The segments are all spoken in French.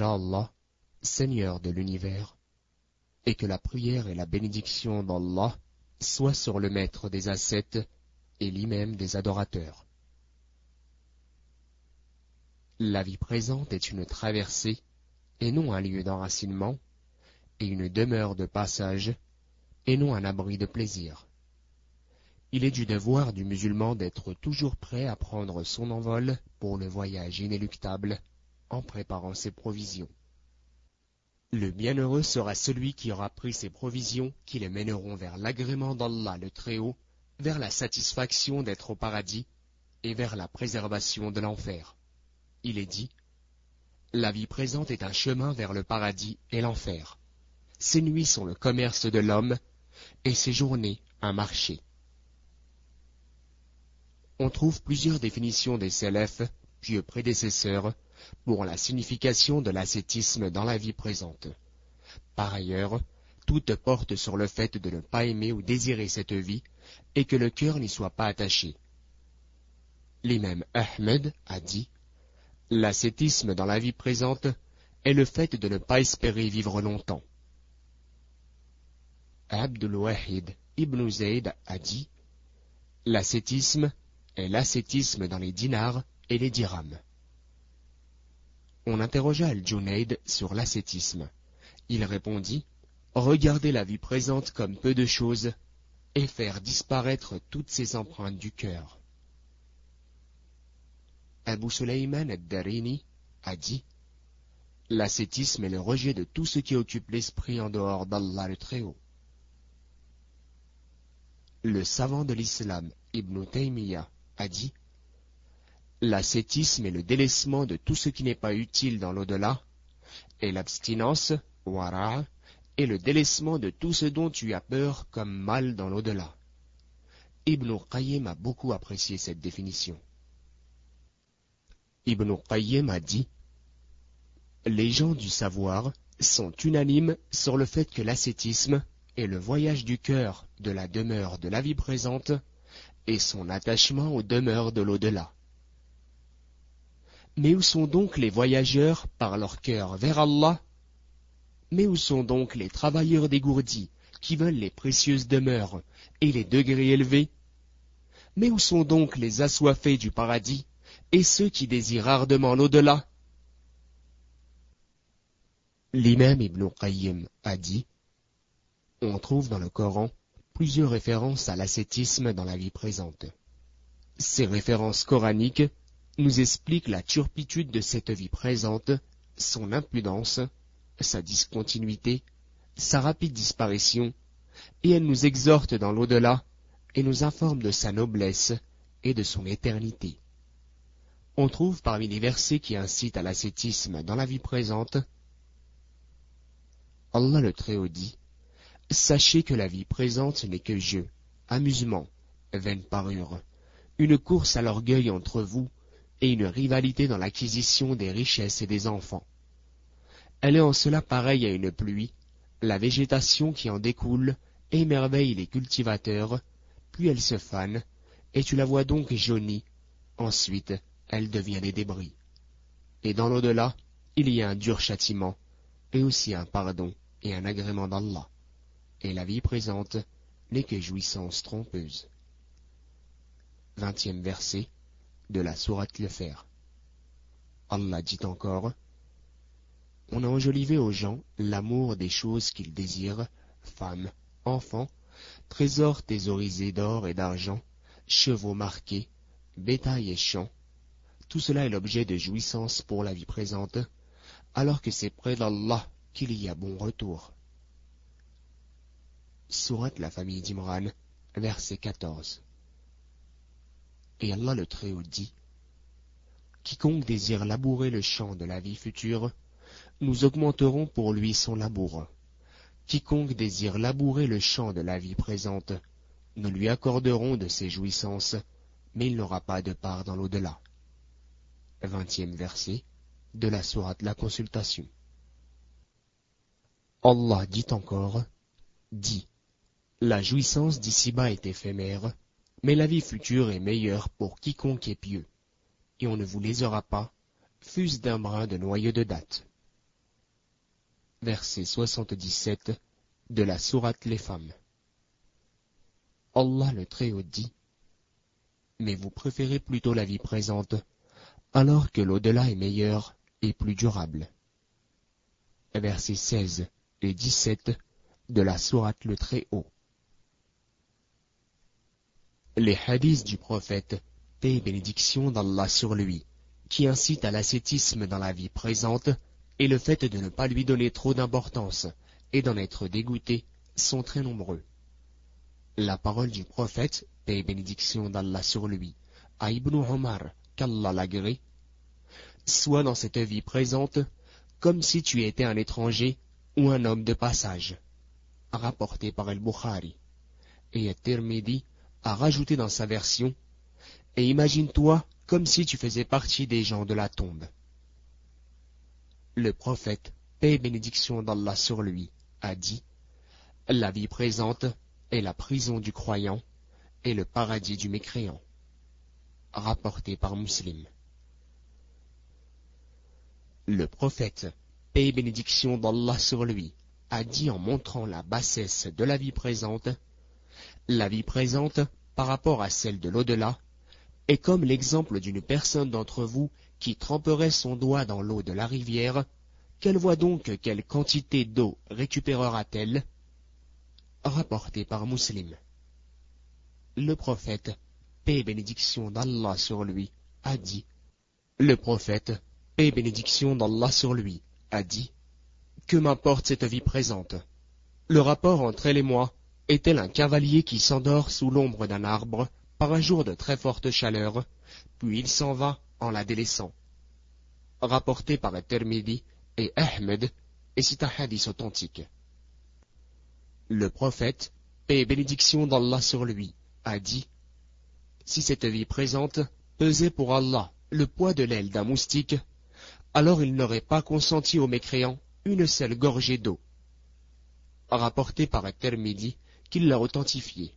Allah, Seigneur de l'univers, et que la prière et la bénédiction d'Allah soient sur le maître des ascètes et l'imam des adorateurs. La vie présente est une traversée et non un lieu d'enracinement, et une demeure de passage et non un abri de plaisir. Il est du devoir du musulman d'être toujours prêt à prendre son envol pour le voyage inéluctable en préparant ses provisions. Le bienheureux sera celui qui aura pris ses provisions qui le mèneront vers l'agrément d'Allah le Très-Haut, vers la satisfaction d'être au paradis et vers la préservation de l'enfer. Il est dit, La vie présente est un chemin vers le paradis et l'enfer. Ses nuits sont le commerce de l'homme et ses journées un marché. On trouve plusieurs définitions des Sélèfs, pieux prédécesseurs, pour la signification de l'ascétisme dans la vie présente. Par ailleurs, toutes portent sur le fait de ne pas aimer ou désirer cette vie et que le cœur n'y soit pas attaché. L'imam Ahmed a dit L'ascétisme dans la vie présente est le fait de ne pas espérer vivre longtemps. Abdul Wahid ibn Zayd a dit L'ascétisme est l'ascétisme dans les dinars et les dirhams. On interrogea Al-Junayd sur l'ascétisme. Il répondit Regardez la vie présente comme peu de choses et faire disparaître toutes ses empreintes du cœur. Abu Sulayman ad-Darini a dit L'ascétisme est le rejet de tout ce qui occupe l'esprit en dehors d'Allah le Très-Haut. Le savant de l'islam, Ibn Taymiyyah, a dit L'ascétisme est le délaissement de tout ce qui n'est pas utile dans l'au-delà, et l'abstinence, wara, est le délaissement de tout ce dont tu as peur comme mal dans l'au-delà. Ibn Qayyim a beaucoup apprécié cette définition. Ibn Qayyim a dit Les gens du savoir sont unanimes sur le fait que l'ascétisme et le voyage du cœur de la demeure de la vie présente et son attachement aux demeures de l'au-delà. Mais où sont donc les voyageurs par leur cœur vers Allah? Mais où sont donc les travailleurs dégourdis qui veulent les précieuses demeures et les degrés élevés? Mais où sont donc les assoiffés du paradis et ceux qui désirent ardemment l'au-delà? L'imam Ibn Qayyim a dit on trouve dans le Coran plusieurs références à l'ascétisme dans la vie présente. Ces références coraniques nous expliquent la turpitude de cette vie présente, son impudence, sa discontinuité, sa rapide disparition, et elles nous exhortent dans l'au-delà et nous informent de sa noblesse et de son éternité. On trouve parmi les versets qui incitent à l'ascétisme dans la vie présente Allah le Très-Haut dit Sachez que la vie présente n'est que jeu, amusement, vaine parure, une course à l'orgueil entre vous et une rivalité dans l'acquisition des richesses et des enfants. Elle est en cela pareille à une pluie, la végétation qui en découle émerveille les cultivateurs, puis elle se fane, et tu la vois donc jaunie, ensuite elle devient des débris. Et dans l'au-delà, il y a un dur châtiment, et aussi un pardon et un agrément d'Allah et la vie présente n'est que jouissance trompeuse. Vingtième verset de la sourate Le Fer. Allah dit encore On a enjolivé aux gens l'amour des choses qu'ils désirent, femmes, enfants, trésors thésaurisés d'or et d'argent, chevaux marqués, bétail et champs. Tout cela est l'objet de jouissance pour la vie présente, alors que c'est près d'Allah qu'il y a bon retour. Sourate la famille d'Imran, verset 14. Et Allah le Très-Haut dit Quiconque désire labourer le champ de la vie future, nous augmenterons pour lui son labour. Quiconque désire labourer le champ de la vie présente, nous lui accorderons de ses jouissances, mais il n'aura pas de part dans l'au-delà. Vingtième verset de la sourate La Consultation. Allah dit encore, dit, la jouissance d'ici-bas est éphémère, mais la vie future est meilleure pour quiconque est pieux, et on ne vous lésera pas, fût-ce d'un brin de noyau de date. verset 77 de la sourate Les Femmes. Allah le Très-Haut dit Mais vous préférez plutôt la vie présente, alors que l'au-delà est meilleur et plus durable. Verset 16 et 17 de la sourate Le Très-Haut. Les hadiths du prophète, paix et bénédiction d'Allah sur lui, qui incitent à l'ascétisme dans la vie présente, et le fait de ne pas lui donner trop d'importance et d'en être dégoûté sont très nombreux. La parole du prophète, paix et bénédiction d'Allah sur lui, à Ibn Omar, qu'Allah l'agrée, soit dans cette vie présente comme si tu étais un étranger ou un homme de passage, rapporté par El-Bukhari, et Tirmidhi a rajouté dans sa version, et imagine-toi comme si tu faisais partie des gens de la tombe. Le prophète, paix et bénédiction d'Allah sur lui, a dit La vie présente est la prison du croyant et le paradis du mécréant. Rapporté par Muslim. Le prophète, paix et bénédiction d'Allah sur lui, a dit en montrant la bassesse de la vie présente La vie présente, par rapport à celle de l'au-delà, est comme l'exemple d'une personne d'entre vous qui tremperait son doigt dans l'eau de la rivière, quelle voit donc quelle quantité d'eau récupérera-t-elle? Rapporté par Muslim. Le prophète, paix et bénédiction d'Allah sur lui, a dit. Le prophète, paix et bénédiction d'Allah sur lui, a dit. Que m'importe cette vie présente? Le rapport entre elle et moi est-elle un cavalier qui s'endort sous l'ombre d'un arbre par un jour de très forte chaleur, puis il s'en va en la délaissant. Rapporté par Termidi et Ahmed, et c'est un hadith authentique. Le prophète, paix et bénédiction d'Allah sur lui, a dit Si cette vie présente pesait pour Allah le poids de l'aile d'un moustique, alors il n'aurait pas consenti aux mécréants une seule gorgée d'eau. Rapporté par Termidi, l'a authentifié.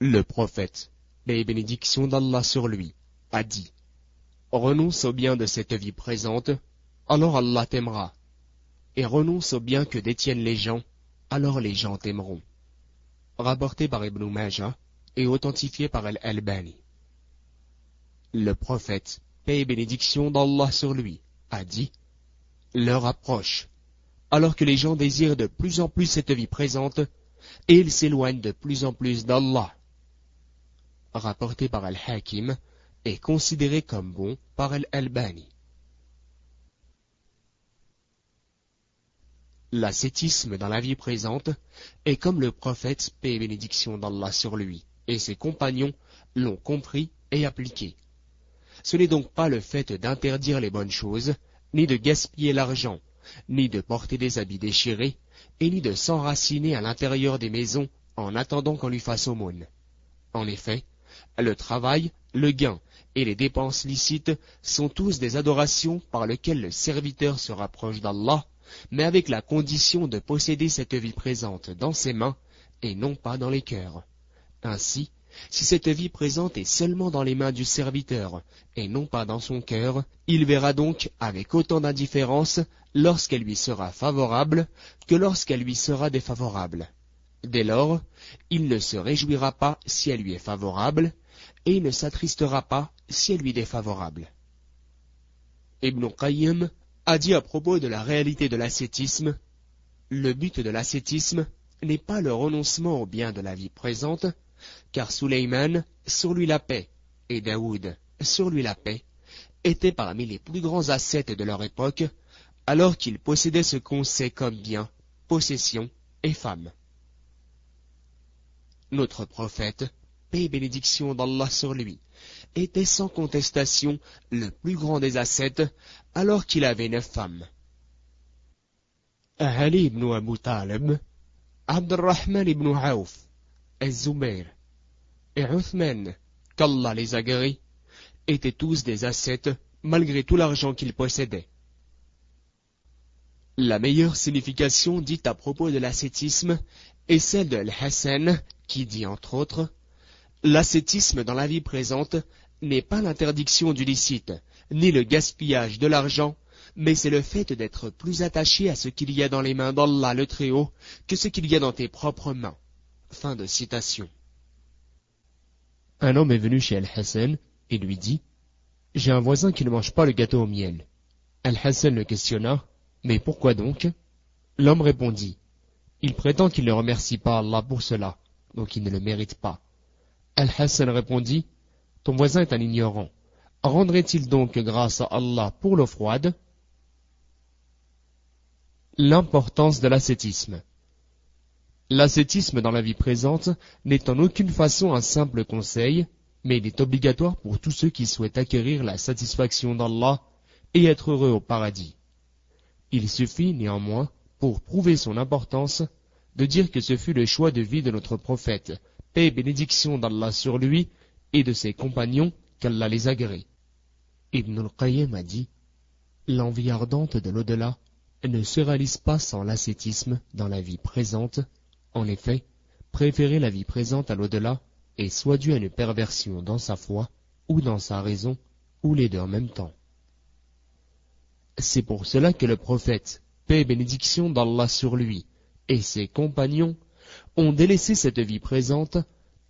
Le prophète, paix et bénédiction d'Allah sur lui, a dit Renonce au bien de cette vie présente, alors Allah t'aimera. Et renonce au bien que détiennent les gens, alors les gens t'aimeront. Rapporté par Ibn Majah et authentifié par Al-Albani. Le prophète, paix et bénédiction d'Allah sur lui, a dit L'heure approche, alors que les gens désirent de plus en plus cette vie présente, et ils s'éloignent de plus en plus d'Allah rapporté par Al-Hakim, est considéré comme bon par Al-Albani. L'ascétisme dans la vie présente est comme le prophète, paix et bénédiction d'Allah sur lui, et ses compagnons l'ont compris et appliqué. Ce n'est donc pas le fait d'interdire les bonnes choses, ni de gaspiller l'argent, ni de porter des habits déchirés, et ni de s'enraciner à l'intérieur des maisons en attendant qu'on lui fasse aumône. En effet, le travail, le gain et les dépenses licites sont tous des adorations par lesquelles le serviteur se rapproche d'Allah, mais avec la condition de posséder cette vie présente dans ses mains et non pas dans les cœurs. Ainsi, si cette vie présente est seulement dans les mains du serviteur et non pas dans son cœur, il verra donc avec autant d'indifférence lorsqu'elle lui sera favorable que lorsqu'elle lui sera défavorable. Dès lors, il ne se réjouira pas si elle lui est favorable, et il ne s'attristera pas si elle lui est défavorable. Ibn Qayyim a dit à propos de la réalité de l'ascétisme, le but de l'ascétisme n'est pas le renoncement au bien de la vie présente, car Suleiman, sur lui la paix, et Daoud, sur lui la paix, étaient parmi les plus grands ascètes de leur époque, alors qu'ils possédaient ce qu'on sait comme bien, possession et femme. Notre prophète, paix et bénédiction d'Allah sur lui, était sans contestation le plus grand des ascètes, alors qu'il avait neuf femmes. Ibn Abdurrahman ibn et Uthman, qu'Allah les agrée, étaient tous des ascètes malgré tout l'argent qu'ils possédaient. La meilleure signification dite à propos de l'ascétisme est celle de Al-Hassan qui dit entre autres L'ascétisme dans la vie présente n'est pas l'interdiction du licite, ni le gaspillage de l'argent, mais c'est le fait d'être plus attaché à ce qu'il y a dans les mains d'Allah le Très-Haut que ce qu'il y a dans tes propres mains. Fin de citation. Un homme est venu chez Al-Hassan et lui dit J'ai un voisin qui ne mange pas le gâteau au miel. Al-Hassan le questionna Mais pourquoi donc? L'homme répondit Il prétend qu'il ne remercie pas Allah pour cela, donc il ne le mérite pas. Al-Hassan répondit Ton voisin est un ignorant. Rendrait-il donc grâce à Allah pour l'eau froide? L'importance de l'ascétisme. L'ascétisme dans la vie présente n'est en aucune façon un simple conseil, mais il est obligatoire pour tous ceux qui souhaitent acquérir la satisfaction d'Allah et être heureux au paradis. Il suffit néanmoins, pour prouver son importance, de dire que ce fut le choix de vie de notre prophète, paix et bénédiction d'Allah sur lui et de ses compagnons, qu'Allah les agrée. Ibn al-Qayyim a dit, l'envie ardente de l'au-delà ne se réalise pas sans l'ascétisme dans la vie présente. En effet, préférer la vie présente à l'au-delà est soit dû à une perversion dans sa foi, ou dans sa raison, ou les deux en même temps. C'est pour cela que le prophète, paix et bénédiction d'Allah sur lui, et ses compagnons, ont délaissé cette vie présente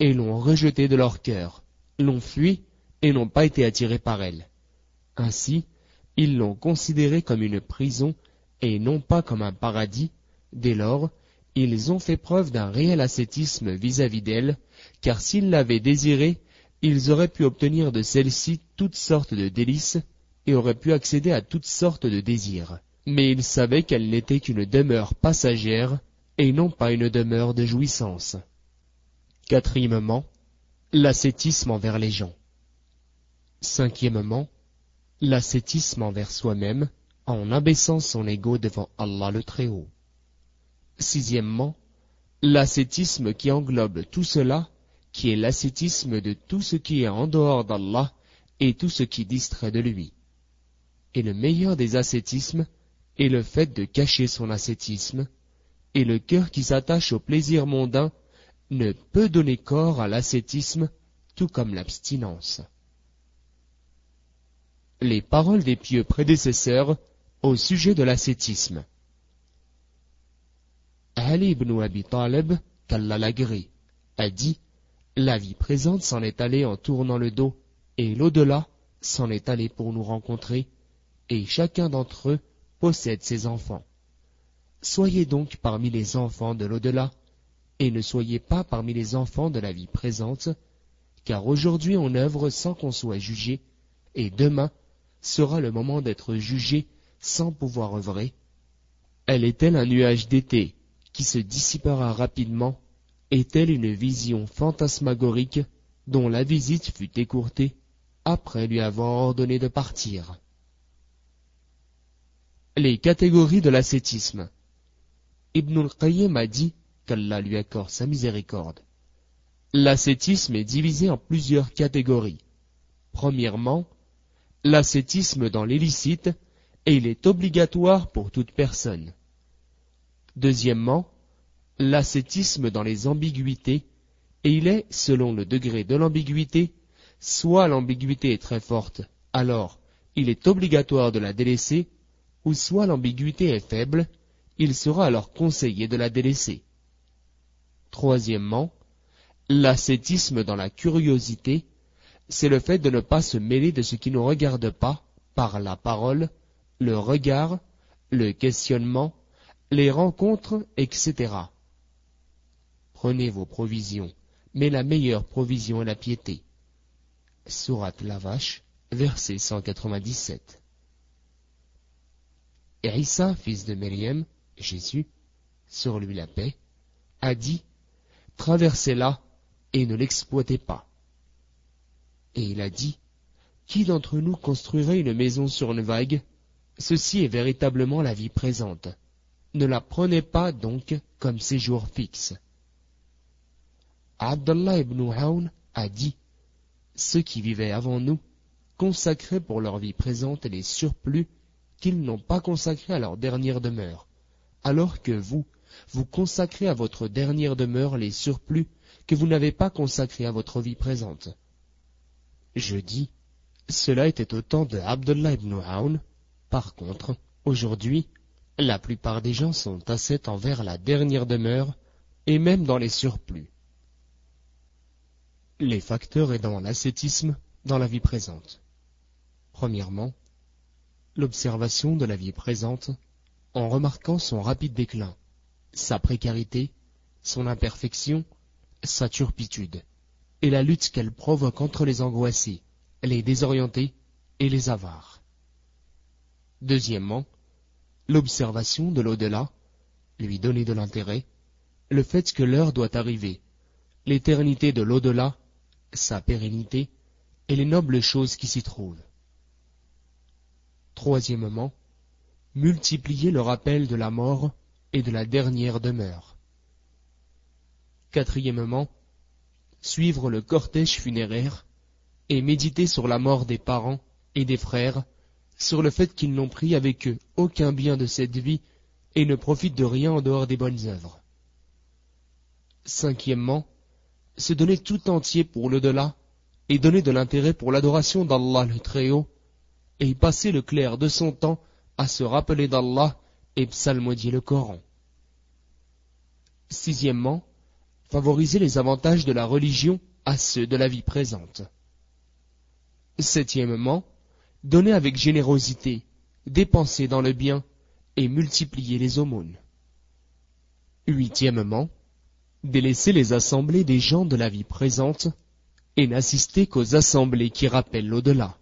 et l'ont rejetée de leur cœur, l'ont fui et n'ont pas été attirés par elle. Ainsi, ils l'ont considérée comme une prison et non pas comme un paradis, dès lors, ils ont fait preuve d'un réel ascétisme vis-à-vis d'elle, car s'ils l'avaient désirée, ils auraient pu obtenir de celle-ci toutes sortes de délices et auraient pu accéder à toutes sortes de désirs. Mais ils savaient qu'elle n'était qu'une demeure passagère et non pas une demeure de jouissance. Quatrièmement, l'ascétisme envers les gens. Cinquièmement, l'ascétisme envers soi-même, en abaissant son ego devant Allah le Très-Haut. Sixièmement, l'ascétisme qui englobe tout cela, qui est l'ascétisme de tout ce qui est en dehors d'Allah et tout ce qui distrait de lui. Et le meilleur des ascétismes est le fait de cacher son ascétisme, et le cœur qui s'attache au plaisir mondain ne peut donner corps à l'ascétisme, tout comme l'abstinence. Les paroles des pieux prédécesseurs au sujet de l'ascétisme. Ali ibn Abi Talib, qu'Allah l'agrée, a dit La vie présente s'en est allée en tournant le dos, et l'au-delà s'en est allé pour nous rencontrer, et chacun d'entre eux possède ses enfants. Soyez donc parmi les enfants de l'au-delà, et ne soyez pas parmi les enfants de la vie présente, car aujourd'hui on œuvre sans qu'on soit jugé, et demain sera le moment d'être jugé sans pouvoir œuvrer Elle est-elle un nuage d'été? Qui se dissipera rapidement Est-elle une vision fantasmagorique dont la visite fut écourtée après lui avoir ordonné de partir Les catégories de l'ascétisme Ibn al-Qayyim a dit qu'Allah lui accorde sa miséricorde. L'ascétisme est divisé en plusieurs catégories. Premièrement, l'ascétisme dans l'illicite et il est obligatoire pour toute personne. Deuxièmement, l'ascétisme dans les ambiguïtés, et il est, selon le degré de l'ambiguïté, soit l'ambiguïté est très forte, alors il est obligatoire de la délaisser, ou soit l'ambiguïté est faible, il sera alors conseillé de la délaisser. Troisièmement, l'ascétisme dans la curiosité, c'est le fait de ne pas se mêler de ce qui ne regarde pas par la parole, le regard, le questionnement, les rencontres, etc. Prenez vos provisions, mais la meilleure provision est la piété. Sourate la vache, verset 197. Et Issa, fils de Myriam, Jésus, sur lui la paix, a dit, traversez-la et ne l'exploitez pas. Et il a dit, qui d'entre nous construirait une maison sur une vague? Ceci est véritablement la vie présente. Ne la prenez pas donc comme séjour fixe. Abdallah ibn Hawn a dit Ceux qui vivaient avant nous consacraient pour leur vie présente les surplus qu'ils n'ont pas consacrés à leur dernière demeure, alors que vous, vous consacrez à votre dernière demeure les surplus que vous n'avez pas consacrés à votre vie présente. Je dis, cela était au temps de Abdullah ibn Hawn, Par contre, aujourd'hui, la plupart des gens sont ascètes envers la dernière demeure et même dans les surplus. Les facteurs aidant l'ascétisme dans la vie présente. Premièrement, l'observation de la vie présente en remarquant son rapide déclin, sa précarité, son imperfection, sa turpitude, et la lutte qu'elle provoque entre les angoissés, les désorientés et les avares. Deuxièmement, l'observation de l'au-delà, lui donner de l'intérêt, le fait que l'heure doit arriver, l'éternité de l'au-delà, sa pérennité, et les nobles choses qui s'y trouvent. Troisièmement, multiplier le rappel de la mort et de la dernière demeure. Quatrièmement, suivre le cortège funéraire et méditer sur la mort des parents et des frères, sur le fait qu'ils n'ont pris avec eux aucun bien de cette vie et ne profitent de rien en dehors des bonnes œuvres. Cinquièmement, se donner tout entier pour le delà et donner de l'intérêt pour l'adoration d'Allah le Très-Haut et passer le clair de son temps à se rappeler d'Allah et psalmodier le Coran. Sixièmement, favoriser les avantages de la religion à ceux de la vie présente. Septièmement, donner avec générosité, dépenser dans le bien et multiplier les aumônes. Huitièmement, délaisser les assemblées des gens de la vie présente et n'assister qu'aux assemblées qui rappellent l'au-delà.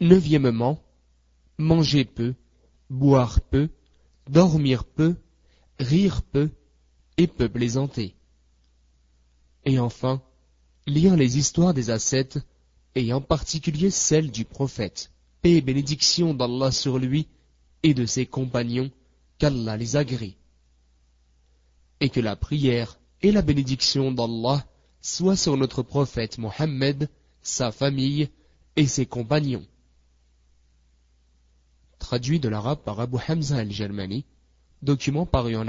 Neuvièmement, manger peu, boire peu, dormir peu, rire peu et peu plaisanter. Et enfin, lire les histoires des ascètes et en particulier celle du prophète, paix et bénédiction d'Allah sur lui et de ses compagnons, qu'Allah les agrée. Et que la prière et la bénédiction d'Allah soient sur notre prophète Mohammed, sa famille et ses compagnons. Traduit de l'arabe par Abu Hamza al-Jalmani, document paru en